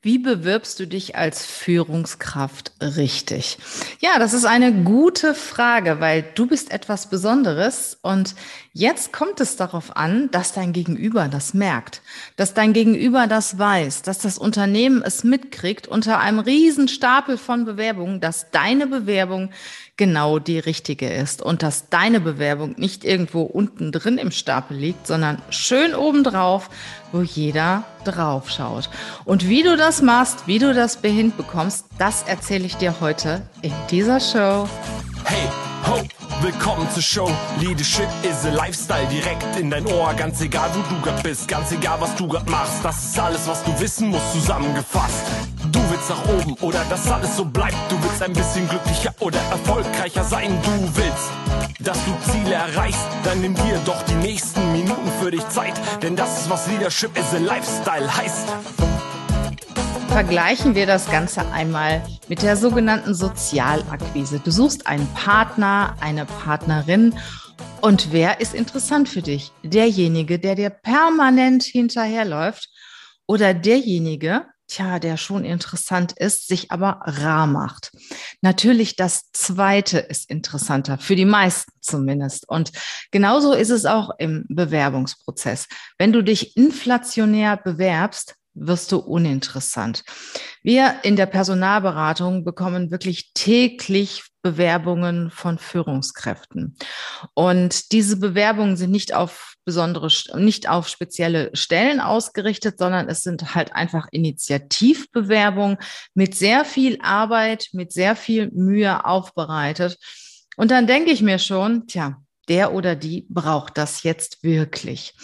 Wie bewirbst du dich als Führungskraft richtig? Ja, das ist eine gute Frage, weil du bist etwas Besonderes und jetzt kommt es darauf an, dass dein Gegenüber das merkt, dass dein Gegenüber das weiß, dass das Unternehmen es mitkriegt unter einem riesen Stapel von Bewerbungen, dass deine Bewerbung genau die richtige ist und dass deine Bewerbung nicht irgendwo unten drin im Stapel liegt, sondern schön obendrauf, wo jeder drauf schaut. Und wie du das machst, wie du das behind bekommst, das erzähle ich dir heute in dieser Show. Hey, ho, willkommen zur Show. Leadership is a Lifestyle direkt in dein Ohr. Ganz egal, wo du grad bist, ganz egal, was du grad machst. Das ist alles, was du wissen musst, zusammengefasst. Du willst nach oben oder dass alles so bleibt. Du willst ein bisschen glücklicher oder erfolgreicher sein. Du willst, dass du Ziele erreichst. Dann nimm dir doch die nächsten Minuten für dich Zeit. Denn das ist, was Leadership is a Lifestyle heißt. Vergleichen wir das Ganze einmal mit der sogenannten Sozialakquise. Du suchst einen Partner, eine Partnerin und wer ist interessant für dich? Derjenige, der dir permanent hinterherläuft oder derjenige, tja, der schon interessant ist, sich aber rar macht. Natürlich das zweite ist interessanter, für die meisten zumindest. Und genauso ist es auch im Bewerbungsprozess. Wenn du dich inflationär bewerbst, wirst du uninteressant. Wir in der Personalberatung bekommen wirklich täglich Bewerbungen von Führungskräften. Und diese Bewerbungen sind nicht auf besondere, nicht auf spezielle Stellen ausgerichtet, sondern es sind halt einfach Initiativbewerbungen mit sehr viel Arbeit, mit sehr viel Mühe aufbereitet. Und dann denke ich mir schon, tja, der oder die braucht das jetzt wirklich.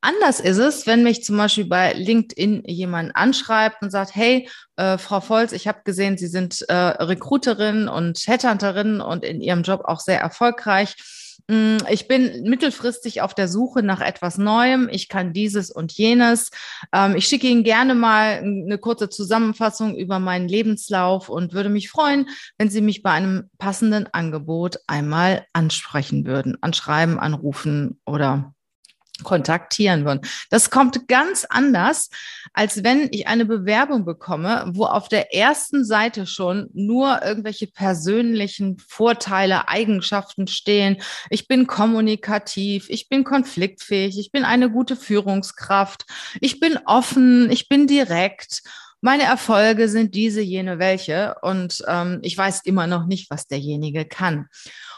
Anders ist es, wenn mich zum Beispiel bei LinkedIn jemand anschreibt und sagt, hey, äh, Frau Volz, ich habe gesehen, Sie sind äh, Recruiterin und Headhunterin und in Ihrem Job auch sehr erfolgreich. Mm, ich bin mittelfristig auf der Suche nach etwas Neuem. Ich kann dieses und jenes. Ähm, ich schicke Ihnen gerne mal eine kurze Zusammenfassung über meinen Lebenslauf und würde mich freuen, wenn Sie mich bei einem passenden Angebot einmal ansprechen würden, anschreiben, anrufen oder kontaktieren würden. Das kommt ganz anders, als wenn ich eine Bewerbung bekomme, wo auf der ersten Seite schon nur irgendwelche persönlichen Vorteile, Eigenschaften stehen. Ich bin kommunikativ, ich bin konfliktfähig, ich bin eine gute Führungskraft, ich bin offen, ich bin direkt meine Erfolge sind diese, jene, welche. Und ähm, ich weiß immer noch nicht, was derjenige kann.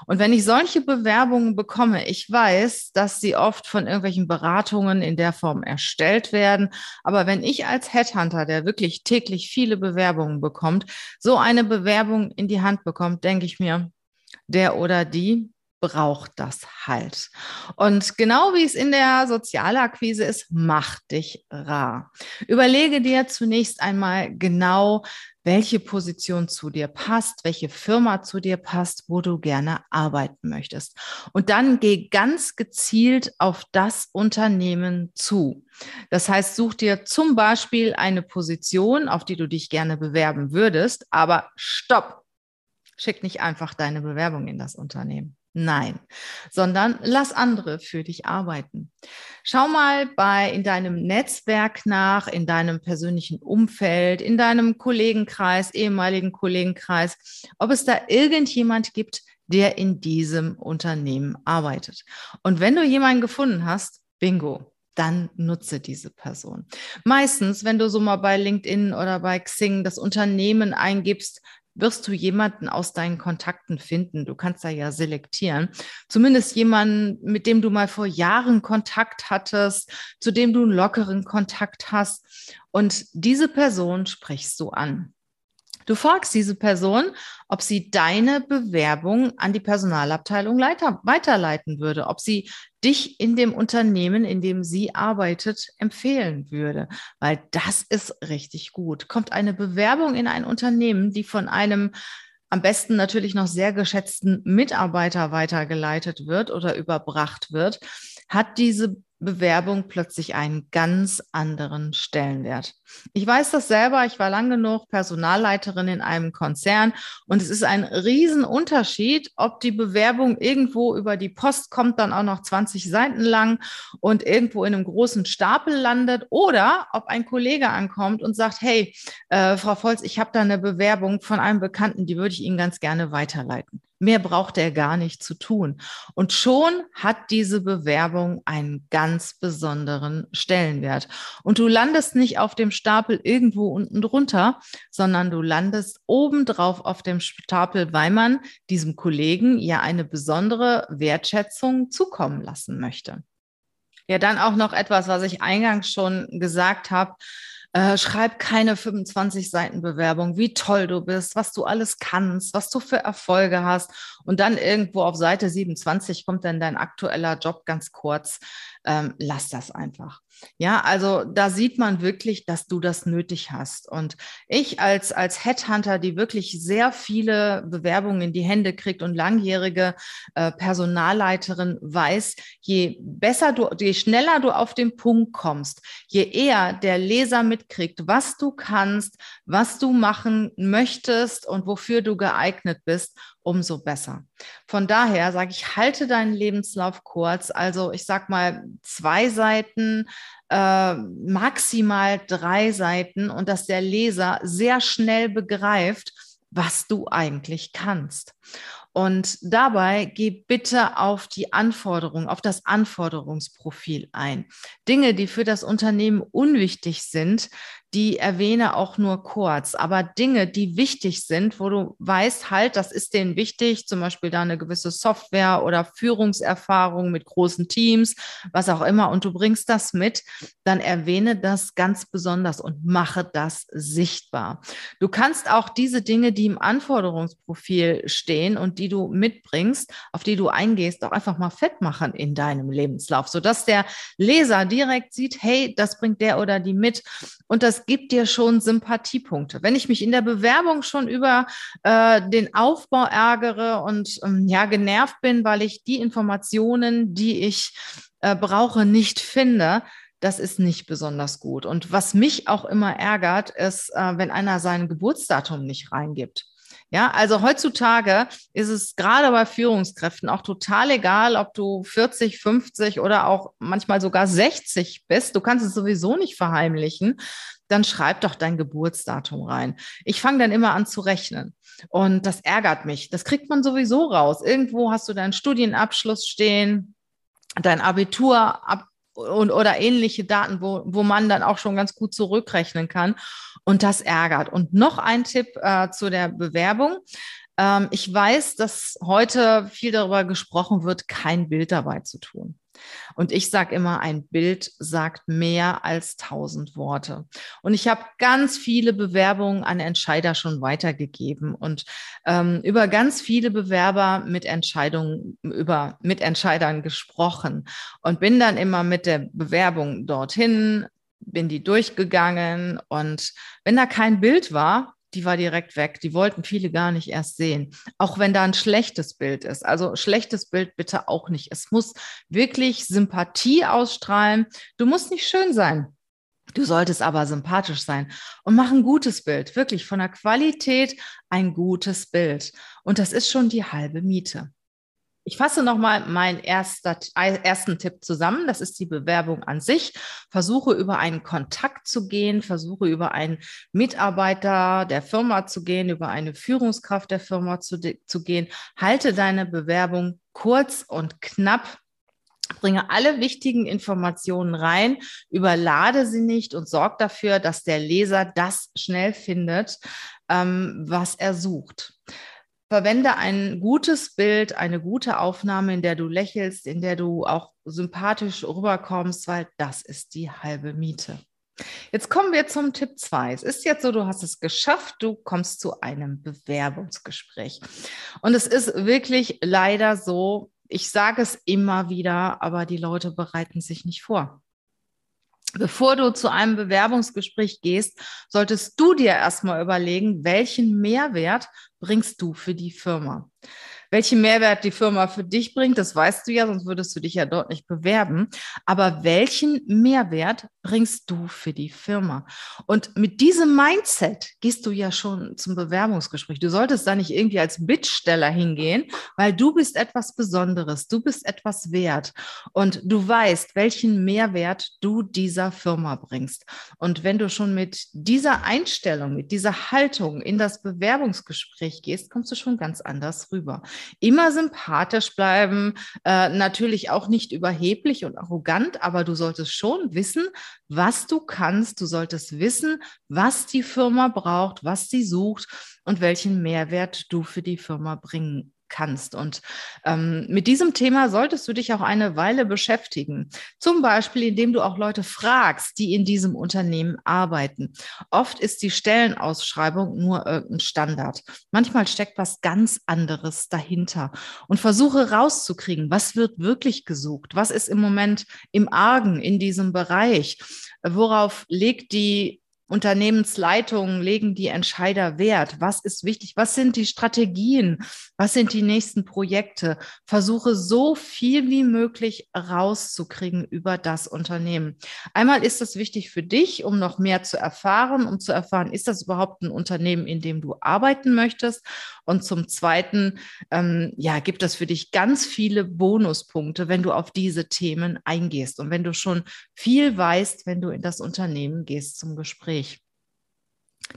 Und wenn ich solche Bewerbungen bekomme, ich weiß, dass sie oft von irgendwelchen Beratungen in der Form erstellt werden. Aber wenn ich als Headhunter, der wirklich täglich viele Bewerbungen bekommt, so eine Bewerbung in die Hand bekommt, denke ich mir, der oder die braucht das halt. Und genau wie es in der Sozialakquise ist, mach dich rar. Überlege dir zunächst einmal genau, welche Position zu dir passt, welche Firma zu dir passt, wo du gerne arbeiten möchtest. Und dann geh ganz gezielt auf das Unternehmen zu. Das heißt, such dir zum Beispiel eine Position, auf die du dich gerne bewerben würdest, aber stopp. Schick nicht einfach deine Bewerbung in das Unternehmen. Nein, sondern lass andere für dich arbeiten. Schau mal bei in deinem Netzwerk nach, in deinem persönlichen Umfeld, in deinem Kollegenkreis, ehemaligen Kollegenkreis, ob es da irgendjemand gibt, der in diesem Unternehmen arbeitet. Und wenn du jemanden gefunden hast, bingo, dann nutze diese Person. Meistens, wenn du so mal bei LinkedIn oder bei Xing das Unternehmen eingibst, wirst du jemanden aus deinen Kontakten finden. Du kannst da ja selektieren. Zumindest jemanden, mit dem du mal vor Jahren Kontakt hattest, zu dem du einen lockeren Kontakt hast. Und diese Person sprichst du an. Du fragst diese Person, ob sie deine Bewerbung an die Personalabteilung leiter, weiterleiten würde, ob sie dich in dem Unternehmen, in dem sie arbeitet, empfehlen würde, weil das ist richtig gut. Kommt eine Bewerbung in ein Unternehmen, die von einem am besten natürlich noch sehr geschätzten Mitarbeiter weitergeleitet wird oder überbracht wird, hat diese Bewerbung plötzlich einen ganz anderen Stellenwert. Ich weiß das selber, ich war lang genug Personalleiterin in einem Konzern und es ist ein Riesenunterschied, ob die Bewerbung irgendwo über die Post kommt, dann auch noch 20 Seiten lang und irgendwo in einem großen Stapel landet oder ob ein Kollege ankommt und sagt, hey, äh, Frau Volz, ich habe da eine Bewerbung von einem Bekannten, die würde ich Ihnen ganz gerne weiterleiten. Mehr braucht er gar nicht zu tun. Und schon hat diese Bewerbung einen ganz besonderen Stellenwert. Und du landest nicht auf dem Stapel irgendwo unten drunter, sondern du landest obendrauf auf dem Stapel, weil man diesem Kollegen ja eine besondere Wertschätzung zukommen lassen möchte. Ja, dann auch noch etwas, was ich eingangs schon gesagt habe. Äh, schreib keine 25 Seiten Bewerbung, wie toll du bist, was du alles kannst, was du für Erfolge hast. Und dann irgendwo auf Seite 27 kommt dann dein aktueller Job ganz kurz. Ähm, lass das einfach. Ja, also da sieht man wirklich, dass du das nötig hast. Und ich als, als Headhunter, die wirklich sehr viele Bewerbungen in die Hände kriegt und langjährige äh, Personalleiterin weiß, je besser du, je schneller du auf den Punkt kommst, je eher der Leser mitkriegt, was du kannst, was du machen möchtest und wofür du geeignet bist, umso besser. Von daher sage ich, halte deinen Lebenslauf kurz. Also ich sage mal zwei Seiten, äh, maximal drei Seiten und dass der Leser sehr schnell begreift, was du eigentlich kannst. Und dabei geh bitte auf die Anforderungen, auf das Anforderungsprofil ein. Dinge, die für das Unternehmen unwichtig sind, die erwähne auch nur kurz. Aber Dinge, die wichtig sind, wo du weißt, halt, das ist denen wichtig, zum Beispiel da eine gewisse Software oder Führungserfahrung mit großen Teams, was auch immer, und du bringst das mit, dann erwähne das ganz besonders und mache das sichtbar. Du kannst auch diese Dinge, die im Anforderungsprofil stehen und die du mitbringst, auf die du eingehst, auch einfach mal fett machen in deinem Lebenslauf, sodass der Leser direkt sieht, hey, das bringt der oder die mit. Und das gibt dir schon Sympathiepunkte. Wenn ich mich in der Bewerbung schon über äh, den Aufbau ärgere und ähm, ja genervt bin, weil ich die Informationen, die ich äh, brauche, nicht finde, das ist nicht besonders gut. Und was mich auch immer ärgert, ist, äh, wenn einer sein Geburtsdatum nicht reingibt. Ja, also heutzutage ist es gerade bei Führungskräften auch total egal, ob du 40, 50 oder auch manchmal sogar 60 bist. Du kannst es sowieso nicht verheimlichen. Dann schreib doch dein Geburtsdatum rein. Ich fange dann immer an zu rechnen. Und das ärgert mich. Das kriegt man sowieso raus. Irgendwo hast du deinen Studienabschluss stehen, dein Abitur ab und, oder ähnliche Daten, wo, wo man dann auch schon ganz gut zurückrechnen kann. Und das ärgert. Und noch ein Tipp äh, zu der Bewerbung. Ähm, ich weiß, dass heute viel darüber gesprochen wird, kein Bild dabei zu tun. Und ich sage immer, ein Bild sagt mehr als tausend Worte. Und ich habe ganz viele Bewerbungen an Entscheider schon weitergegeben und ähm, über ganz viele Bewerber mit Entscheidungen, über mit Entscheidern gesprochen und bin dann immer mit der Bewerbung dorthin, bin die durchgegangen und wenn da kein Bild war, die war direkt weg. Die wollten viele gar nicht erst sehen. Auch wenn da ein schlechtes Bild ist. Also schlechtes Bild bitte auch nicht. Es muss wirklich Sympathie ausstrahlen. Du musst nicht schön sein. Du solltest aber sympathisch sein und mach ein gutes Bild. Wirklich von der Qualität ein gutes Bild. Und das ist schon die halbe Miete. Ich fasse nochmal meinen erster, ersten Tipp zusammen. Das ist die Bewerbung an sich. Versuche über einen Kontakt zu gehen, versuche über einen Mitarbeiter der Firma zu gehen, über eine Führungskraft der Firma zu, zu gehen. Halte deine Bewerbung kurz und knapp. Bringe alle wichtigen Informationen rein, überlade sie nicht und sorg dafür, dass der Leser das schnell findet, ähm, was er sucht. Verwende ein gutes Bild, eine gute Aufnahme, in der du lächelst, in der du auch sympathisch rüberkommst, weil das ist die halbe Miete. Jetzt kommen wir zum Tipp 2. Es ist jetzt so, du hast es geschafft, du kommst zu einem Bewerbungsgespräch. Und es ist wirklich leider so, ich sage es immer wieder, aber die Leute bereiten sich nicht vor. Bevor du zu einem Bewerbungsgespräch gehst, solltest du dir erstmal überlegen, welchen Mehrwert bringst du für die Firma. welchen Mehrwert die Firma für dich bringt, das weißt du ja, sonst würdest du dich ja dort nicht bewerben. Aber welchen Mehrwert bringst du für die Firma? Und mit diesem Mindset gehst du ja schon zum Bewerbungsgespräch. Du solltest da nicht irgendwie als Bittsteller hingehen, weil du bist etwas Besonderes, du bist etwas wert und du weißt, welchen Mehrwert du dieser Firma bringst. Und wenn du schon mit dieser Einstellung, mit dieser Haltung in das Bewerbungsgespräch gehst, kommst du schon ganz anders rüber. Immer sympathisch bleiben, äh, natürlich auch nicht überheblich und arrogant, aber du solltest schon wissen, was du kannst. Du solltest wissen, was die Firma braucht, was sie sucht und welchen Mehrwert du für die Firma bringen kannst. Und ähm, mit diesem Thema solltest du dich auch eine Weile beschäftigen. Zum Beispiel, indem du auch Leute fragst, die in diesem Unternehmen arbeiten. Oft ist die Stellenausschreibung nur irgendein Standard. Manchmal steckt was ganz anderes dahinter. Und versuche rauszukriegen, was wird wirklich gesucht? Was ist im Moment im Argen in diesem Bereich? Worauf legt die Unternehmensleitungen legen die Entscheider Wert? Was ist wichtig? Was sind die Strategien? Was sind die nächsten Projekte? Versuche so viel wie möglich rauszukriegen über das Unternehmen. Einmal ist es wichtig für dich, um noch mehr zu erfahren, um zu erfahren, ist das überhaupt ein Unternehmen, in dem du arbeiten möchtest? Und zum Zweiten, ähm, ja, gibt es für dich ganz viele Bonuspunkte, wenn du auf diese Themen eingehst und wenn du schon viel weißt, wenn du in das Unternehmen gehst zum Gespräch. Gespräch.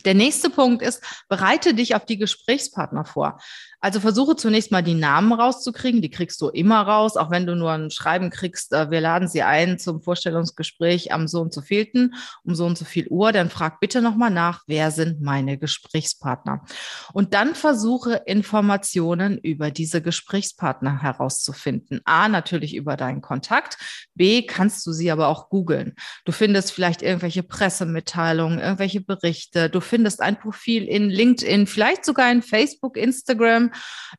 Der nächste Punkt ist, bereite dich auf die Gesprächspartner vor. Also versuche zunächst mal die Namen rauszukriegen. Die kriegst du immer raus, auch wenn du nur ein Schreiben kriegst, äh, wir laden sie ein zum Vorstellungsgespräch am so und so vielten, um so und so viel Uhr. Dann frag bitte nochmal nach, wer sind meine Gesprächspartner? Und dann versuche Informationen über diese Gesprächspartner herauszufinden. A, natürlich über deinen Kontakt. B, kannst du sie aber auch googeln. Du findest vielleicht irgendwelche Pressemitteilungen, irgendwelche Berichte. Du findest ein Profil in LinkedIn, vielleicht sogar in Facebook, Instagram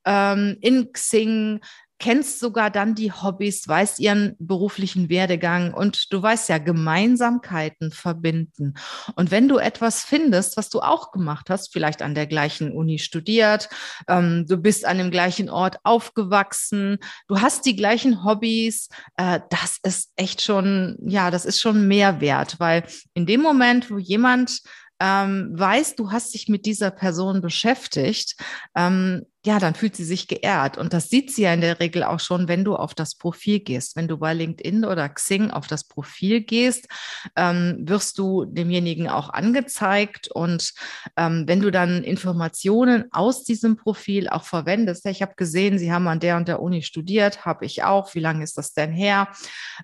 ähm, in Xing, kennst sogar dann die Hobbys, weißt ihren beruflichen Werdegang und du weißt ja, Gemeinsamkeiten verbinden. Und wenn du etwas findest, was du auch gemacht hast, vielleicht an der gleichen Uni studiert, ähm, du bist an dem gleichen Ort aufgewachsen, du hast die gleichen Hobbys, äh, das ist echt schon, ja, das ist schon Mehrwert, weil in dem Moment, wo jemand ähm, weiß, du hast dich mit dieser Person beschäftigt, ähm, ja, dann fühlt sie sich geehrt. Und das sieht sie ja in der Regel auch schon, wenn du auf das Profil gehst. Wenn du bei LinkedIn oder Xing auf das Profil gehst, ähm, wirst du demjenigen auch angezeigt. Und ähm, wenn du dann Informationen aus diesem Profil auch verwendest, ich habe gesehen, Sie haben an der und der Uni studiert, habe ich auch. Wie lange ist das denn her?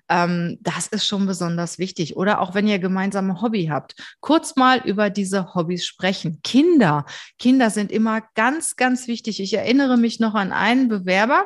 Ähm, das ist schon besonders wichtig. Oder auch wenn ihr gemeinsame Hobby habt, kurz mal über diese Hobbys sprechen. Kinder, Kinder sind immer ganz, ganz wichtig. Ich ich erinnere mich noch an einen Bewerber,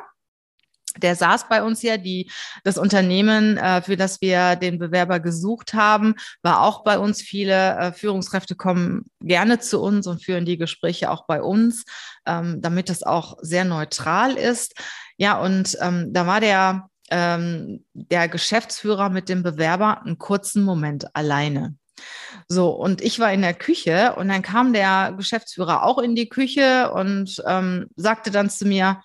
der saß bei uns ja, die, das Unternehmen, äh, für das wir den Bewerber gesucht haben, war auch bei uns. Viele äh, Führungskräfte kommen gerne zu uns und führen die Gespräche auch bei uns, ähm, damit es auch sehr neutral ist. Ja, und ähm, da war der, ähm, der Geschäftsführer mit dem Bewerber einen kurzen Moment alleine. So, und ich war in der Küche und dann kam der Geschäftsführer auch in die Küche und ähm, sagte dann zu mir,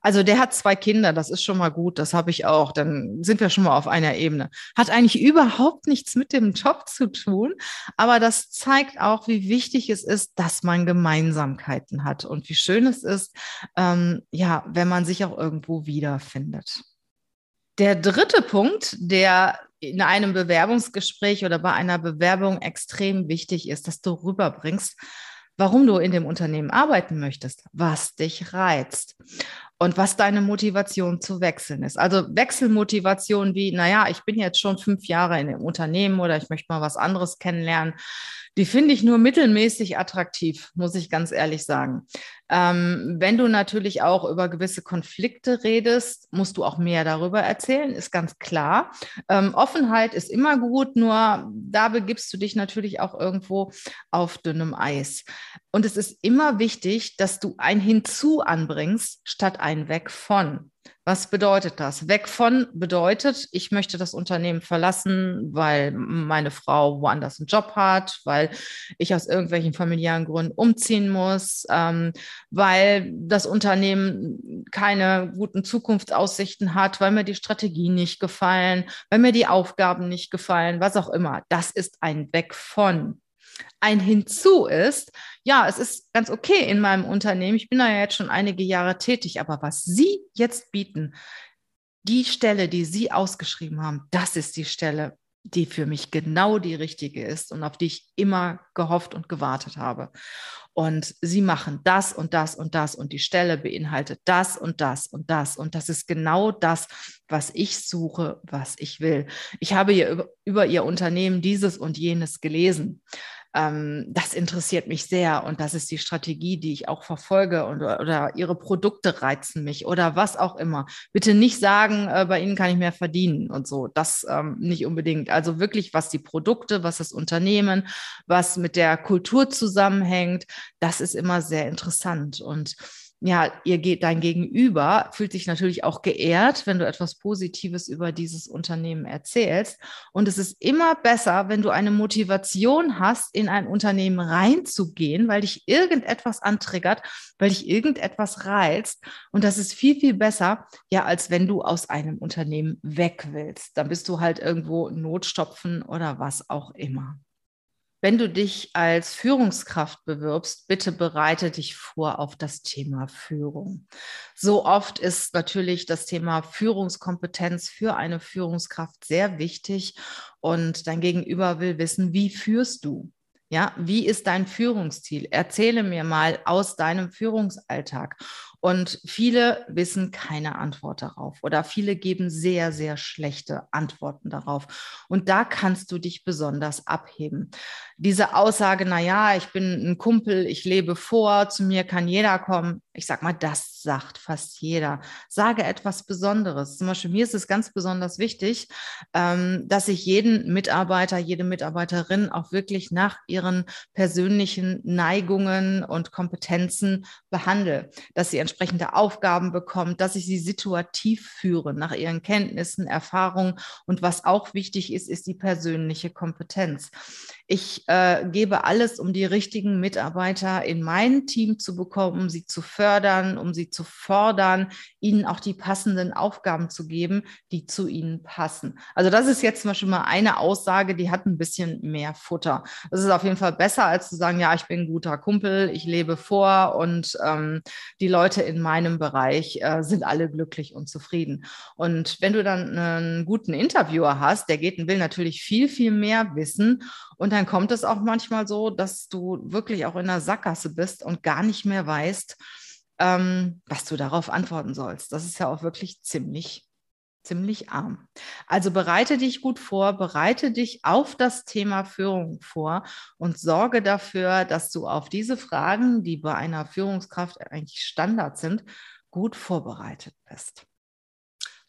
also der hat zwei Kinder, das ist schon mal gut, das habe ich auch, dann sind wir schon mal auf einer Ebene. Hat eigentlich überhaupt nichts mit dem Job zu tun, aber das zeigt auch, wie wichtig es ist, dass man Gemeinsamkeiten hat und wie schön es ist, ähm, ja, wenn man sich auch irgendwo wiederfindet. Der dritte Punkt, der in einem Bewerbungsgespräch oder bei einer Bewerbung extrem wichtig ist, dass du rüberbringst, warum du in dem Unternehmen arbeiten möchtest, was dich reizt und was deine Motivation zu wechseln ist. Also Wechselmotivation wie, naja, ich bin jetzt schon fünf Jahre in dem Unternehmen oder ich möchte mal was anderes kennenlernen, die finde ich nur mittelmäßig attraktiv, muss ich ganz ehrlich sagen. Ähm, wenn du natürlich auch über gewisse Konflikte redest, musst du auch mehr darüber erzählen, ist ganz klar. Ähm, Offenheit ist immer gut, nur da begibst du dich natürlich auch irgendwo auf dünnem Eis. Und es ist immer wichtig, dass du ein Hinzu anbringst statt ein Weg von. Was bedeutet das? Weg von bedeutet, ich möchte das Unternehmen verlassen, weil meine Frau woanders einen Job hat, weil ich aus irgendwelchen familiären Gründen umziehen muss, ähm, weil das Unternehmen keine guten Zukunftsaussichten hat, weil mir die Strategien nicht gefallen, weil mir die Aufgaben nicht gefallen, was auch immer. Das ist ein Weg von. Ein Hinzu ist, ja, es ist ganz okay in meinem Unternehmen. Ich bin da ja jetzt schon einige Jahre tätig, aber was Sie jetzt bieten, die Stelle, die Sie ausgeschrieben haben, das ist die Stelle, die für mich genau die richtige ist und auf die ich immer gehofft und gewartet habe. Und sie machen das und das und das und die Stelle beinhaltet das und das und das. Und das ist genau das, was ich suche, was ich will. Ich habe hier über, über ihr Unternehmen dieses und jenes gelesen ähm, das interessiert mich sehr und das ist die Strategie, die ich auch verfolge und, oder ihre Produkte reizen mich oder was auch immer. Bitte nicht sagen, äh, bei ihnen kann ich mehr verdienen und so. Das ähm, nicht unbedingt. Also wirklich, was die Produkte, was das Unternehmen, was mit der Kultur zusammenhängt, das ist immer sehr interessant und ja, ihr geht dein Gegenüber fühlt sich natürlich auch geehrt, wenn du etwas Positives über dieses Unternehmen erzählst. Und es ist immer besser, wenn du eine Motivation hast, in ein Unternehmen reinzugehen, weil dich irgendetwas antriggert, weil dich irgendetwas reizt. Und das ist viel, viel besser, ja, als wenn du aus einem Unternehmen weg willst. Dann bist du halt irgendwo Notstopfen oder was auch immer. Wenn du dich als Führungskraft bewirbst, bitte bereite dich vor auf das Thema Führung. So oft ist natürlich das Thema Führungskompetenz für eine Führungskraft sehr wichtig und dein Gegenüber will wissen, wie führst du? Ja, wie ist dein Führungsstil? Erzähle mir mal aus deinem Führungsalltag. Und viele wissen keine Antwort darauf oder viele geben sehr, sehr schlechte Antworten darauf. Und da kannst du dich besonders abheben. Diese Aussage, na ja, ich bin ein Kumpel, ich lebe vor, zu mir kann jeder kommen. Ich sag mal, das sagt fast jeder. Sage etwas Besonderes. Zum Beispiel mir ist es ganz besonders wichtig, ähm, dass ich jeden Mitarbeiter, jede Mitarbeiterin auch wirklich nach ihren persönlichen Neigungen und Kompetenzen behandle, dass sie entsprechende Aufgaben bekommt, dass ich sie situativ führe nach ihren Kenntnissen, Erfahrungen. Und was auch wichtig ist, ist die persönliche Kompetenz. Ich äh, gebe alles, um die richtigen Mitarbeiter in mein Team zu bekommen, um sie zu fördern, um sie zu fordern, ihnen auch die passenden Aufgaben zu geben, die zu ihnen passen. Also das ist jetzt zum Beispiel mal eine Aussage, die hat ein bisschen mehr Futter. Das ist auf jeden Fall besser, als zu sagen, ja, ich bin ein guter Kumpel, ich lebe vor und ähm, die Leute in meinem Bereich äh, sind alle glücklich und zufrieden. Und wenn du dann einen guten Interviewer hast, der geht und will natürlich viel, viel mehr wissen. Und dann kommt es auch manchmal so, dass du wirklich auch in der Sackgasse bist und gar nicht mehr weißt, ähm, was du darauf antworten sollst. Das ist ja auch wirklich ziemlich ziemlich arm. Also bereite dich gut vor, bereite dich auf das Thema Führung vor und sorge dafür, dass du auf diese Fragen, die bei einer Führungskraft eigentlich Standard sind, gut vorbereitet bist.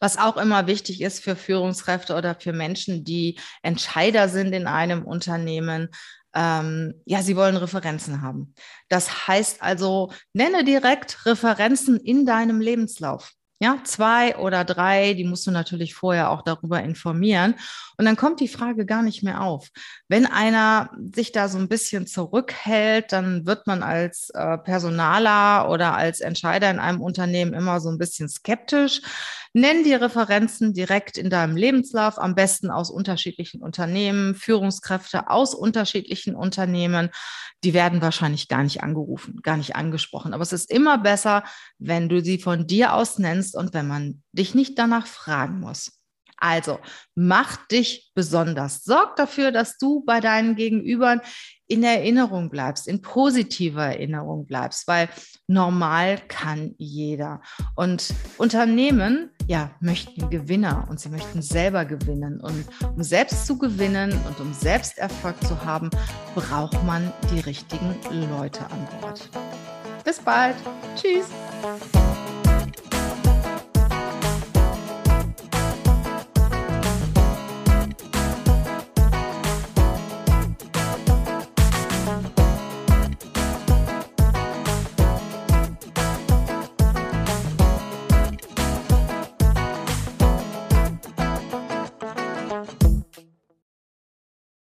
Was auch immer wichtig ist für Führungskräfte oder für Menschen, die Entscheider sind in einem Unternehmen, ähm, ja, sie wollen Referenzen haben. Das heißt also, nenne direkt Referenzen in deinem Lebenslauf. Ja, zwei oder drei, die musst du natürlich vorher auch darüber informieren. Und dann kommt die Frage gar nicht mehr auf. Wenn einer sich da so ein bisschen zurückhält, dann wird man als äh, Personaler oder als Entscheider in einem Unternehmen immer so ein bisschen skeptisch. Nenn die Referenzen direkt in deinem Lebenslauf, am besten aus unterschiedlichen Unternehmen, Führungskräfte aus unterschiedlichen Unternehmen. Die werden wahrscheinlich gar nicht angerufen, gar nicht angesprochen. Aber es ist immer besser, wenn du sie von dir aus nennst und wenn man dich nicht danach fragen muss. Also mach dich besonders. Sorg dafür, dass du bei deinen Gegenübern in Erinnerung bleibst, in positiver Erinnerung bleibst, weil normal kann jeder. Und Unternehmen, ja, möchten Gewinner und sie möchten selber gewinnen. Und um selbst zu gewinnen und um selbst Erfolg zu haben, braucht man die richtigen Leute an Bord. Bis bald. Tschüss.